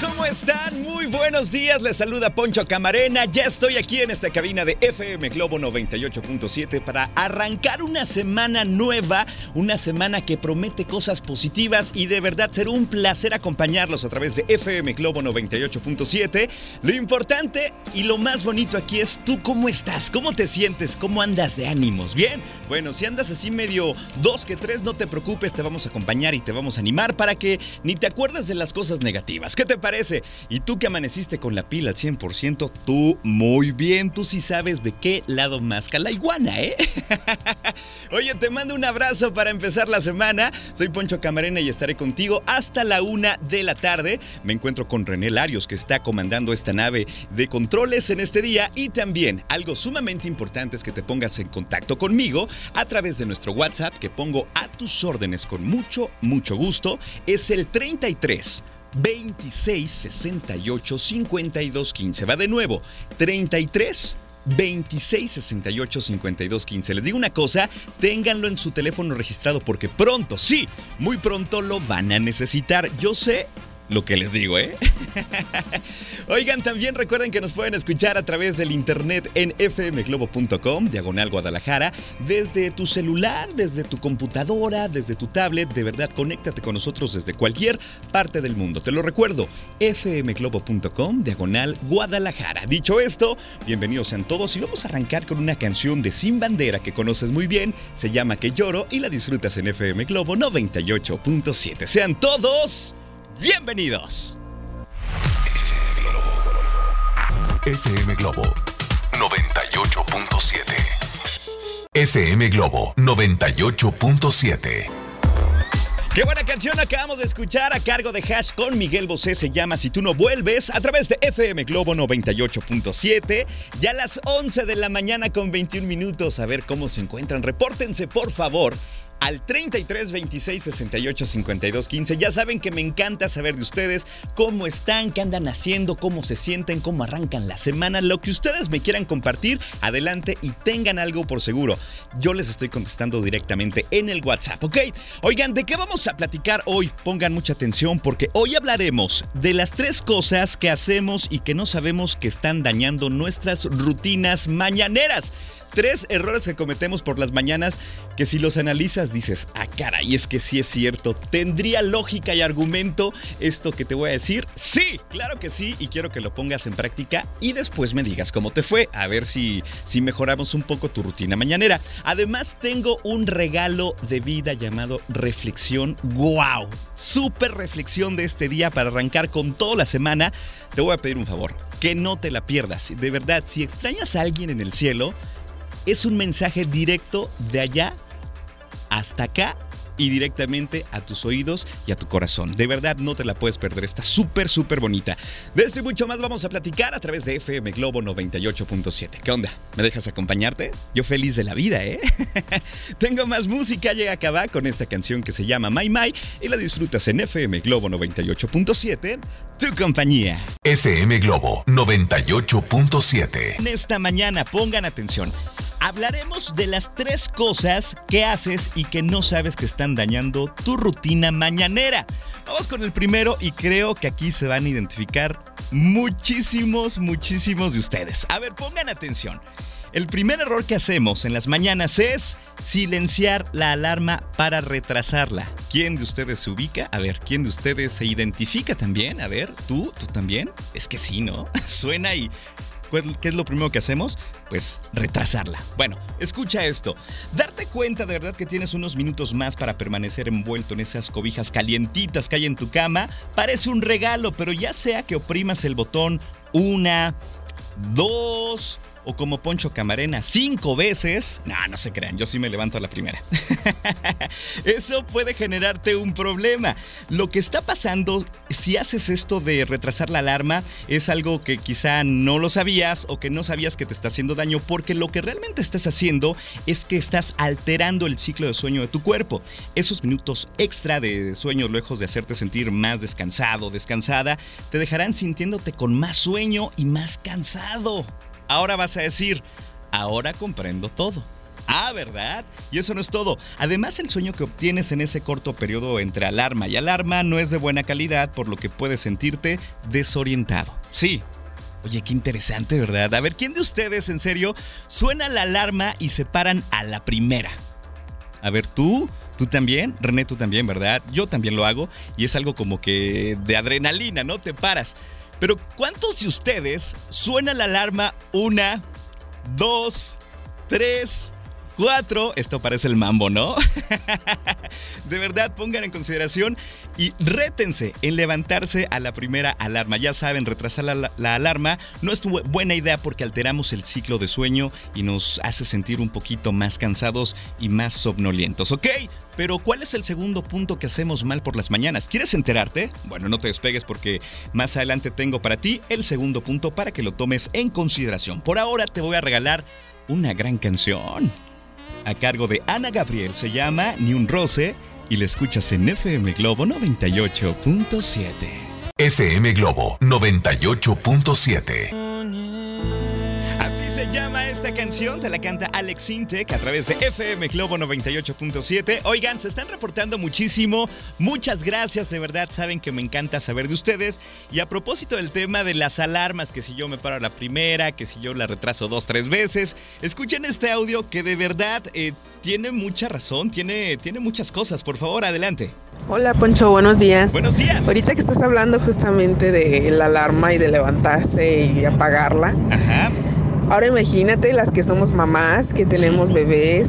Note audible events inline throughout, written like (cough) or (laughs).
¿cómo están? Muy buenos días, les saluda Poncho Camarena. Ya estoy aquí en esta cabina de FM Globo 98.7 para arrancar una semana nueva, una semana que promete cosas positivas y de verdad será un placer acompañarlos a través de FM Globo 98.7. Lo importante y lo más bonito aquí es tú cómo estás, cómo te sientes, cómo andas de ánimos, ¿bien? Bueno, si andas así medio dos que tres, no te preocupes, te vamos a acompañar y te vamos a animar para que ni te acuerdes de las cosas negativas. ¿Qué te parece? Y tú que amaneciste con la pila al 100%, tú muy bien, tú sí sabes de qué lado más la iguana, ¿eh? (laughs) Oye, te mando un abrazo para empezar la semana. Soy Poncho Camarena y estaré contigo hasta la una de la tarde. Me encuentro con René Larios, que está comandando esta nave de controles en este día. Y también algo sumamente importante es que te pongas en contacto conmigo a través de nuestro WhatsApp, que pongo a tus órdenes con mucho, mucho gusto. Es el 33 26 68 52 15. Va de nuevo, 33 26 68 52 15. Les digo una cosa, ténganlo en su teléfono registrado porque pronto, sí, muy pronto lo van a necesitar. Yo sé lo que les digo, ¿eh? (laughs) Oigan, también recuerden que nos pueden escuchar a través del internet en fmglobo.com, diagonal Guadalajara, desde tu celular, desde tu computadora, desde tu tablet. De verdad, conéctate con nosotros desde cualquier parte del mundo. Te lo recuerdo, fmglobo.com, diagonal Guadalajara. Dicho esto, bienvenidos sean todos y vamos a arrancar con una canción de Sin Bandera que conoces muy bien. Se llama Que Lloro y la disfrutas en FM Globo 98.7. Sean todos bienvenidos. FM Globo 98.7. FM Globo 98.7. Qué buena canción acabamos de escuchar a cargo de Hash con Miguel Bosé. Se llama Si tú no vuelves a través de FM Globo 98.7. Ya a las 11 de la mañana con 21 minutos. A ver cómo se encuentran. Repórtense, por favor al 33 26 68 52 15. Ya saben que me encanta saber de ustedes cómo están, qué andan haciendo, cómo se sienten, cómo arrancan la semana, lo que ustedes me quieran compartir, adelante y tengan algo por seguro. Yo les estoy contestando directamente en el WhatsApp, ¿ok? Oigan, ¿de qué vamos a platicar hoy? Pongan mucha atención porque hoy hablaremos de las tres cosas que hacemos y que no sabemos que están dañando nuestras rutinas mañaneras tres errores que cometemos por las mañanas que si los analizas dices, ah, cara, y es que sí es cierto, ¿tendría lógica y argumento esto que te voy a decir? Sí, claro que sí, y quiero que lo pongas en práctica y después me digas cómo te fue, a ver si, si mejoramos un poco tu rutina mañanera. Además, tengo un regalo de vida llamado Reflexión. ¡Wow! Súper reflexión de este día para arrancar con toda la semana. Te voy a pedir un favor, que no te la pierdas. De verdad, si extrañas a alguien en el cielo, es un mensaje directo de allá hasta acá y directamente a tus oídos y a tu corazón. De verdad, no te la puedes perder. Está súper, súper bonita. De esto y mucho más vamos a platicar a través de FM Globo 98.7. ¿Qué onda? ¿Me dejas acompañarte? Yo feliz de la vida, ¿eh? (laughs) Tengo más música, llega a acabar con esta canción que se llama My My y la disfrutas en FM Globo 98.7 tu compañía. FM Globo 98.7. En esta mañana pongan atención. Hablaremos de las tres cosas que haces y que no sabes que están dañando tu rutina mañanera. Vamos con el primero y creo que aquí se van a identificar muchísimos, muchísimos de ustedes. A ver, pongan atención. El primer error que hacemos en las mañanas es silenciar la alarma para retrasarla. ¿Quién de ustedes se ubica? A ver, ¿quién de ustedes se identifica también? A ver, ¿tú? ¿Tú también? Es que sí, ¿no? (laughs) Suena y ¿qué es lo primero que hacemos? Pues retrasarla. Bueno, escucha esto. Darte cuenta de verdad que tienes unos minutos más para permanecer envuelto en esas cobijas calientitas que hay en tu cama parece un regalo, pero ya sea que oprimas el botón una, dos o como Poncho Camarena cinco veces, no, no se crean, yo sí me levanto a la primera. (laughs) Eso puede generarte un problema. Lo que está pasando, si haces esto de retrasar la alarma, es algo que quizá no lo sabías o que no sabías que te está haciendo daño, porque lo que realmente estás haciendo es que estás alterando el ciclo de sueño de tu cuerpo. Esos minutos extra de sueño, lejos de hacerte sentir más descansado, descansada, te dejarán sintiéndote con más sueño y más cansado. Ahora vas a decir, ahora comprendo todo. Ah, ¿verdad? Y eso no es todo. Además, el sueño que obtienes en ese corto periodo entre alarma y alarma no es de buena calidad, por lo que puedes sentirte desorientado. Sí. Oye, qué interesante, ¿verdad? A ver, ¿quién de ustedes, en serio, suena la alarma y se paran a la primera? A ver, tú, tú también, René, tú también, ¿verdad? Yo también lo hago y es algo como que de adrenalina, ¿no? Te paras. Pero ¿cuántos de ustedes suena la alarma una, dos, tres, cuatro? Esto parece el mambo, ¿no? (laughs) de verdad, pongan en consideración y rétense en levantarse a la primera alarma. Ya saben, retrasar la, la, alarma no es buena idea porque alteramos el ciclo de sueño y nos hace sentir un poquito más cansados y más somnolientos, ¿ok? Pero ¿cuál es el segundo punto que hacemos mal por las mañanas? ¿Quieres enterarte? Bueno, no te despegues porque más adelante tengo para ti el segundo punto para que lo tomes en consideración. Por ahora te voy a regalar una gran canción. A cargo de Ana Gabriel se llama Ni un roce y la escuchas en FM Globo 98.7. FM Globo 98.7. canción, te la canta Alex Intec a través de FM Globo 98.7. Oigan, se están reportando muchísimo, muchas gracias, de verdad, saben que me encanta saber de ustedes. Y a propósito del tema de las alarmas, que si yo me paro a la primera, que si yo la retraso dos, tres veces, escuchen este audio que de verdad eh, tiene mucha razón, tiene, tiene muchas cosas, por favor, adelante. Hola Poncho, buenos días. Buenos días. Ahorita que estás hablando justamente de la alarma y de levantarse y apagarla. Ajá. Ahora imagínate las que somos mamás, que tenemos bebés,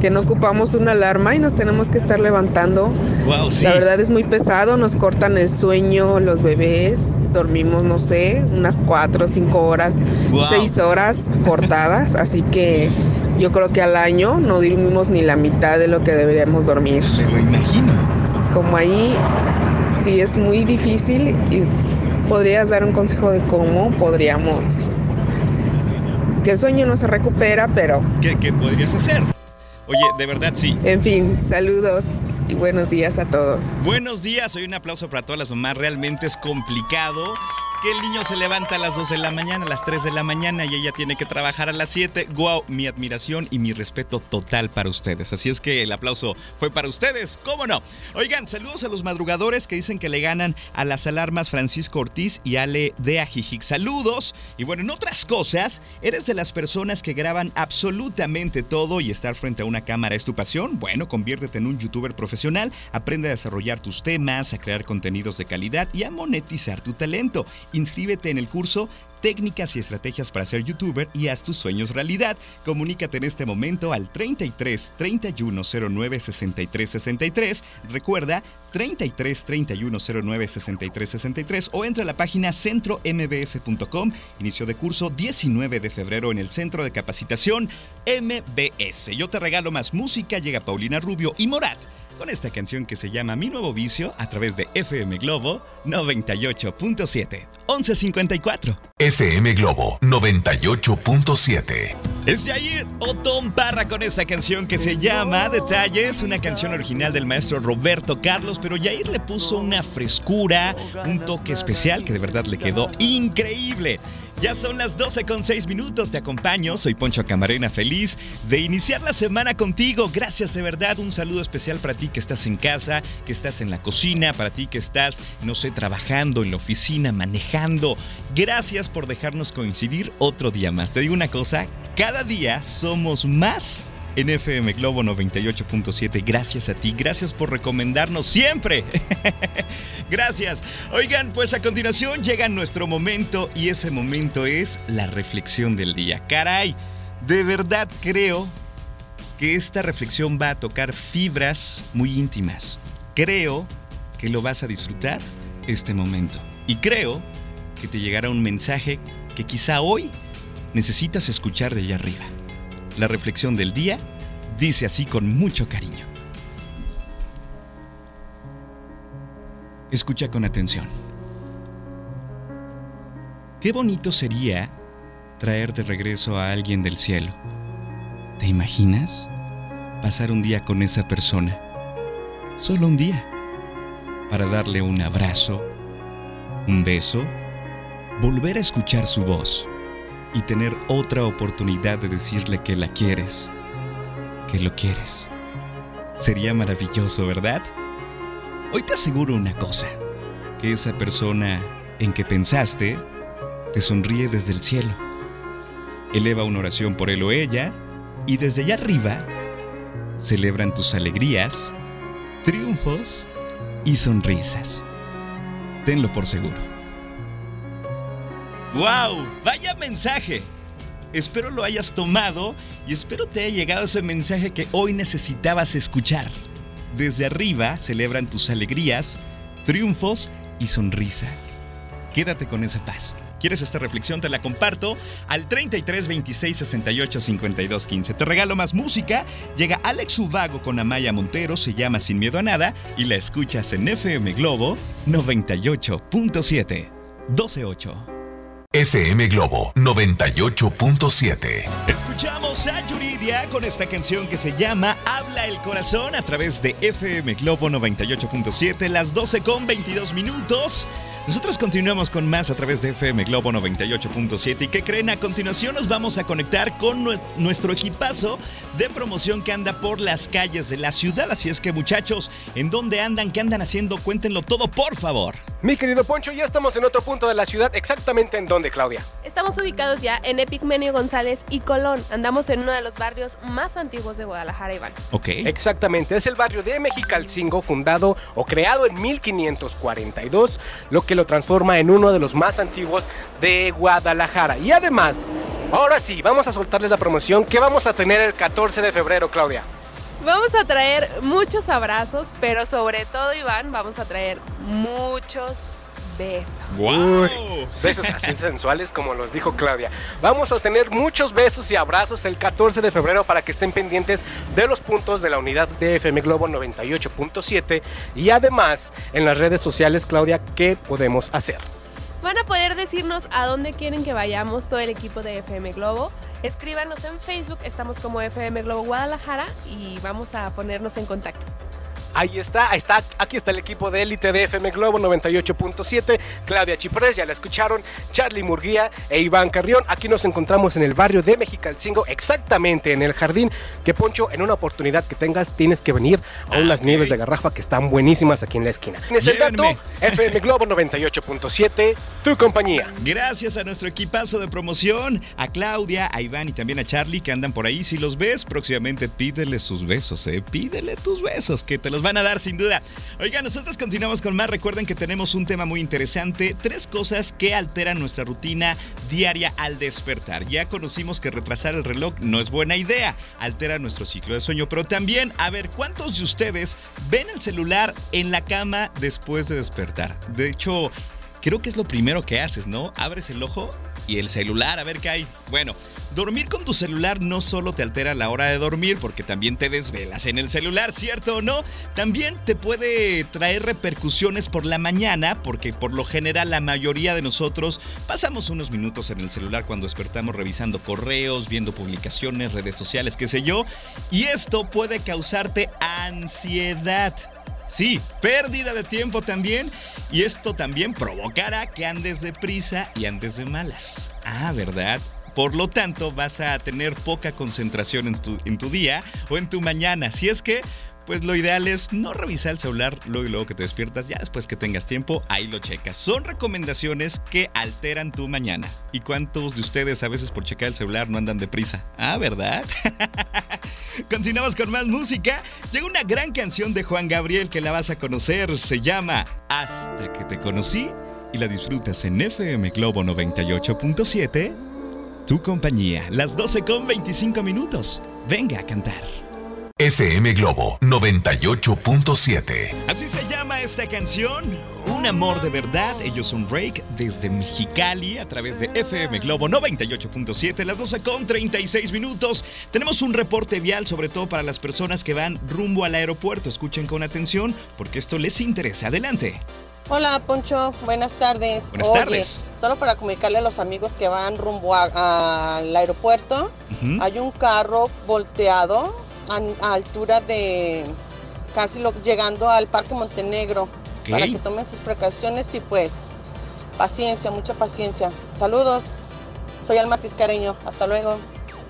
que no ocupamos una alarma y nos tenemos que estar levantando. Wow, sí. La verdad es muy pesado, nos cortan el sueño los bebés, dormimos, no sé, unas cuatro o cinco horas, Wow. seis horas cortadas, (laughs) así que yo creo que al año no dormimos ni la mitad de lo que deberíamos dormir. Me lo imagino. Como ahí sí es muy difícil y podrías dar un consejo de cómo podríamos el sueño no se recupera, pero ¿Qué, qué podrías hacer? Oye, de verdad sí. en fin, saludos y buenos días a todos. Buenos días, hoy un aplauso para todas las mamás. Realmente es complicado que el niño se levanta a las 2 de la mañana, a las 3 de la mañana y ella tiene que trabajar a las 7. Wow, mi admiración y mi respeto total para ustedes. Así es que el aplauso fue para ustedes, ¿cómo no? Oigan, saludos a los madrugadores que dicen que le ganan a las alarmas Francisco Ortiz y Ale de Ajijic. Saludos. Y bueno, en otras cosas, ¿eres de las personas que graban absolutamente todo y estar frente a una cámara es tu pasión? Bueno, conviértete en un youtuber profesional, aprende a desarrollar tus temas, a crear contenidos de calidad y a monetizar tu talento. Inscríbete en el curso Técnicas y estrategias para ser youtuber y haz tus sueños realidad. Comunícate en este momento al 33 31 09 63 63. Recuerda 33 31 09 63 63 o entra a la página centrombs.com. Inicio de curso 19 de febrero en el Centro de Capacitación MBS. Yo te regalo más música. Llega Paulina Rubio y Morat con esta canción que se llama Mi Nuevo Vicio a través de FM Globo 98.7. 1154. FM Globo 98.7. Es Jair Otón Parra con esta canción que se llama Detalles, una canción original del maestro Roberto Carlos, pero Jair le puso una frescura, un toque especial que de verdad le quedó increíble. Ya son las 12 con 6 minutos, te acompaño, soy Poncho Camarena, feliz de iniciar la semana contigo. Gracias de verdad, un saludo especial para ti que estás en casa, que estás en la cocina, para ti que estás, no sé, trabajando en la oficina, manejando. Gracias por dejarnos coincidir otro día más. Te digo una cosa, cada día somos más en FM Globo 98.7. Gracias a ti, gracias por recomendarnos siempre. (laughs) gracias. Oigan, pues a continuación llega nuestro momento y ese momento es la reflexión del día. Caray, de verdad creo que esta reflexión va a tocar fibras muy íntimas. Creo que lo vas a disfrutar este momento. Y creo que te llegará un mensaje que quizá hoy necesitas escuchar de allá arriba. La reflexión del día dice así con mucho cariño. Escucha con atención. Qué bonito sería traer de regreso a alguien del cielo. ¿Te imaginas? Pasar un día con esa persona. Solo un día. Para darle un abrazo, un beso, volver a escuchar su voz y tener otra oportunidad de decirle que la quieres, que lo quieres. Sería maravilloso, ¿verdad? Hoy te aseguro una cosa, que esa persona en que pensaste te sonríe desde el cielo. Eleva una oración por él o ella y desde allá arriba celebran tus alegrías, triunfos y sonrisas. Tenlo por seguro. ¡Wow! ¡Vaya mensaje! Espero lo hayas tomado y espero te haya llegado ese mensaje que hoy necesitabas escuchar. Desde arriba celebran tus alegrías, triunfos y sonrisas. Quédate con esa paz. ¿Quieres esta reflexión? Te la comparto al 33 26 68 52 15. Te regalo más música. Llega Alex Ubago con Amaya Montero, se llama Sin Miedo a Nada y la escuchas en FM Globo 98.7. 128. FM Globo 98.7. Escuchamos a Yuridia con esta canción que se llama Habla el Corazón a través de FM Globo 98.7, las 12 con 22 minutos. Nosotros continuamos con más a través de FM Globo 98.7 y que creen a continuación nos vamos a conectar con nuestro equipazo de promoción que anda por las calles de la ciudad. Así es que muchachos, ¿en dónde andan? ¿Qué andan haciendo? Cuéntenlo todo, por favor. Mi querido Poncho, ya estamos en otro punto de la ciudad, exactamente en dónde, Claudia. Estamos ubicados ya en Epigmenio González y Colón. Andamos en uno de los barrios más antiguos de Guadalajara, Iván. Ok. Exactamente, es el barrio de Mexicalcingo, fundado o creado en 1542, lo que lo transforma en uno de los más antiguos de Guadalajara. Y además, ahora sí, vamos a soltarles la promoción que vamos a tener el 14 de febrero, Claudia. Vamos a traer muchos abrazos, pero sobre todo, Iván, vamos a traer muchos besos. ¡Wow! besos así sensuales como los dijo Claudia. Vamos a tener muchos besos y abrazos el 14 de febrero para que estén pendientes de los puntos de la unidad de FM Globo 98.7 y además en las redes sociales, Claudia, ¿qué podemos hacer? Van a poder decirnos a dónde quieren que vayamos todo el equipo de FM Globo. Escríbanos en Facebook, estamos como FM Globo Guadalajara y vamos a ponernos en contacto. Ahí está, ahí está, aquí está el equipo de élite de FM Globo 98.7, Claudia Chiprés, ya la escucharon, Charlie Murguía e Iván Carrión. Aquí nos encontramos en el barrio de Mexicalcingo, exactamente en el jardín. Que Poncho, en una oportunidad que tengas, tienes que venir a ah, unas nieves de garrafa que están buenísimas aquí en la esquina. Tienes el dato, FM Globo 98.7, tu compañía. Gracias a nuestro equipazo de promoción, a Claudia, a Iván y también a Charlie que andan por ahí. Si los ves, próximamente pídele sus besos, eh. Pídele tus besos, que te los van a dar sin duda. Oiga, nosotros continuamos con más. Recuerden que tenemos un tema muy interesante. Tres cosas que alteran nuestra rutina diaria al despertar. Ya conocimos que retrasar el reloj no es buena idea. Altera nuestro ciclo de sueño. Pero también, a ver, ¿cuántos de ustedes ven el celular en la cama después de despertar? De hecho, creo que es lo primero que haces, ¿no? Abres el ojo y el celular, a ver qué hay. Bueno, dormir con tu celular no solo te altera la hora de dormir, porque también te desvelas en el celular, ¿cierto o no? También te puede traer repercusiones por la mañana, porque por lo general la mayoría de nosotros pasamos unos minutos en el celular cuando despertamos revisando correos, viendo publicaciones, redes sociales, qué sé yo, y esto puede causarte ansiedad. Sí, pérdida de tiempo también. Y esto también provocará que andes deprisa y andes de malas. Ah, ¿verdad? Por lo tanto, vas a tener poca concentración en tu, día o en tu mañana. Si es que pues lo ideal es no revisar el celular luego y luego que te despiertas, ya después que tengas tiempo, ahí lo checas. Son recomendaciones que alteran tu mañana. ¿Y cuántos de ustedes a veces por checar el celular no andan deprisa? Ah, ¿verdad? (laughs) Continuamos con más música. Llega una gran canción de Juan Gabriel que la vas a conocer. Se llama Hasta que te conocí y la disfrutas en FM Globo 98.7. Tu compañía, las 12 con 25 minutos. Venga a cantar. FM Globo 98.7. Así se llama esta canción. Un amor de verdad. Ellos son Rake desde Mexicali a través de FM Globo 98.7, las 12 con 36 minutos. Tenemos un reporte vial, sobre todo para las personas que van rumbo al aeropuerto. Escuchen con atención porque esto les interesa. Adelante. Hola Poncho, buenas tardes. Buenas tardes. Solo para comunicarle a los amigos que van rumbo al aeropuerto, hay un carro volteado a, a altura de casi lo- llegando al Parque Montenegro. Para que tomen sus precauciones y pues paciencia, mucha paciencia. Saludos, soy Alma Tiscareño, hasta luego.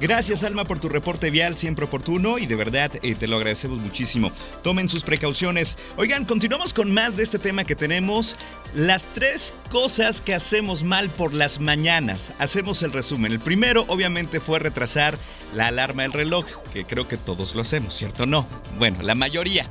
Gracias Alma por tu reporte vial, siempre oportuno y de verdad eh, te lo agradecemos muchísimo. Tomen sus precauciones. Oigan, continuamos con más de este tema que tenemos. Las tres cosas que hacemos mal por las mañanas. Hacemos el resumen. El primero obviamente fue retrasar la alarma del reloj, que creo que todos lo hacemos, ¿cierto? No. Bueno, la mayoría.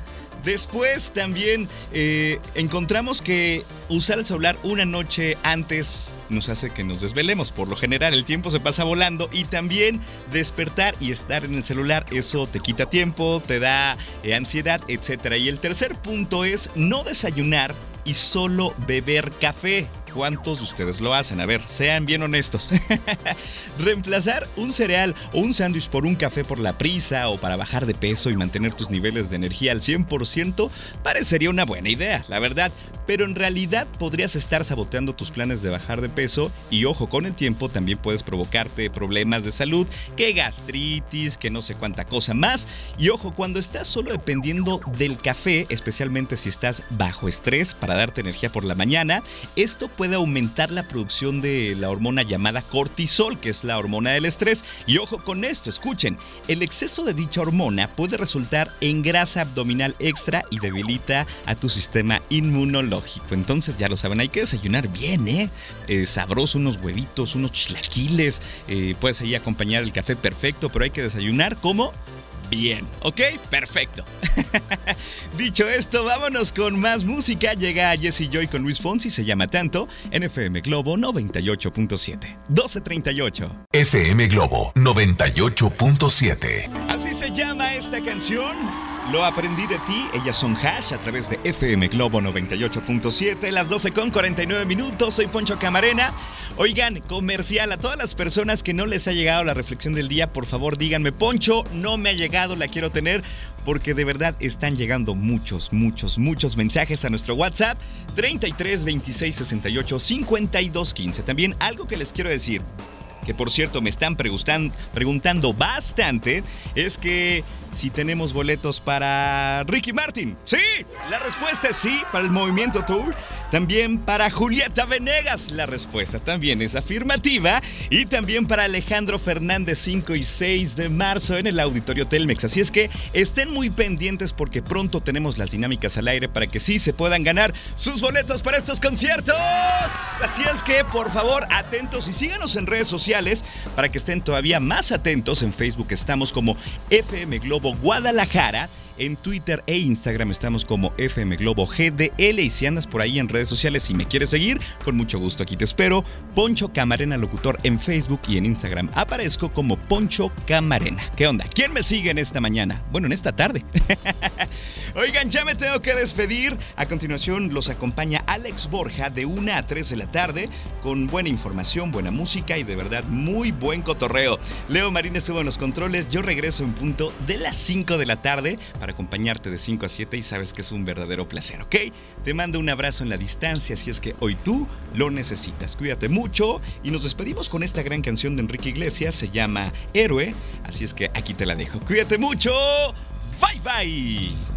Después también eh, encontramos que usar el celular una noche antes nos hace que nos desvelemos. Por lo general el tiempo se pasa volando y también despertar y estar en el celular, eso te quita tiempo, te da eh, ansiedad, etc. Y el tercer punto es no desayunar y solo beber café. ¿Cuántos de ustedes lo hacen? A ver, sean bien honestos. (laughs) Reemplazar un cereal o un sándwich por un café por la prisa o para bajar de peso y mantener tus niveles de energía al 100% parecería una buena idea, la verdad. Pero en realidad podrías estar saboteando tus planes de bajar de peso y ojo, con el tiempo también puedes provocarte problemas de salud, que gastritis, que no sé cuánta cosa más. Y ojo, cuando estás solo dependiendo del café, especialmente si estás bajo estrés para darte energía por la mañana, esto puede aumentar la producción de la hormona llamada cortisol, que es la hormona del estrés. Y ojo con esto, escuchen, el exceso de dicha hormona puede resultar en grasa abdominal extra y debilita a tu sistema inmunológico. Entonces ya lo saben, hay que desayunar bien, ¿eh? Eh, sabroso, unos huevitos, unos chilaquiles, eh, puedes ahí acompañar el café perfecto, pero hay que desayunar como bien, ¿ok? Perfecto. (laughs) Dicho esto, vámonos con más música. Llega Jesse Joy con Luis Fonsi, se llama tanto, en FM Globo 98.7. 1238. FM Globo 98.7. Así se llama esta canción. Lo aprendí de ti. Ellas son Hash a través de FM Globo 98.7. Las 12 con 49 minutos. Soy Poncho Camarena. Oigan, comercial a todas las personas que no les ha llegado la reflexión del día, por favor díganme, Poncho, no me ha llegado, la quiero tener, porque de verdad están llegando muchos, muchos, muchos mensajes a nuestro WhatsApp 33 26 68 52 15. También algo que les quiero decir que por cierto me están preguntan- preguntando bastante, es que si tenemos boletos para Ricky Martin. Sí, la respuesta es sí, para el Movimiento Tour. También para Julieta Venegas, la respuesta también es afirmativa. Y también para Alejandro Fernández 5 y 6 de marzo en el Auditorio Telmex. Así es que estén muy pendientes porque pronto tenemos las dinámicas al aire para que sí se puedan ganar sus boletos para estos conciertos. Así es que por favor atentos y síganos en redes para que estén todavía más atentos. En Facebook estamos como FM Globo Guadalajara. En Twitter e Instagram estamos como FM Globo GDL. Y si andas por ahí en redes sociales y me quieres seguir, con mucho gusto aquí te espero. Poncho Camarena Locutor en Facebook y en Instagram. Aparezco como Poncho Camarena. ¿Qué onda? ¿Quién me sigue en esta mañana? Bueno, en esta tarde. (laughs) Oigan, ya me tengo que despedir. A continuación los acompaña Alex Borja de 1 a 3 de la tarde con buena información, buena música y de verdad muy buen cotorreo. Leo Marín estuvo en los controles. Yo regreso en punto de las 5 de la tarde para acompañarte de 5 a 7 y sabes que es un verdadero placer, ¿ok? Te mando un abrazo en la distancia si es que hoy tú lo necesitas. Cuídate mucho y nos despedimos con esta gran canción de Enrique Iglesias. Se llama Héroe. Así es que aquí te la dejo. Cuídate mucho. Bye bye.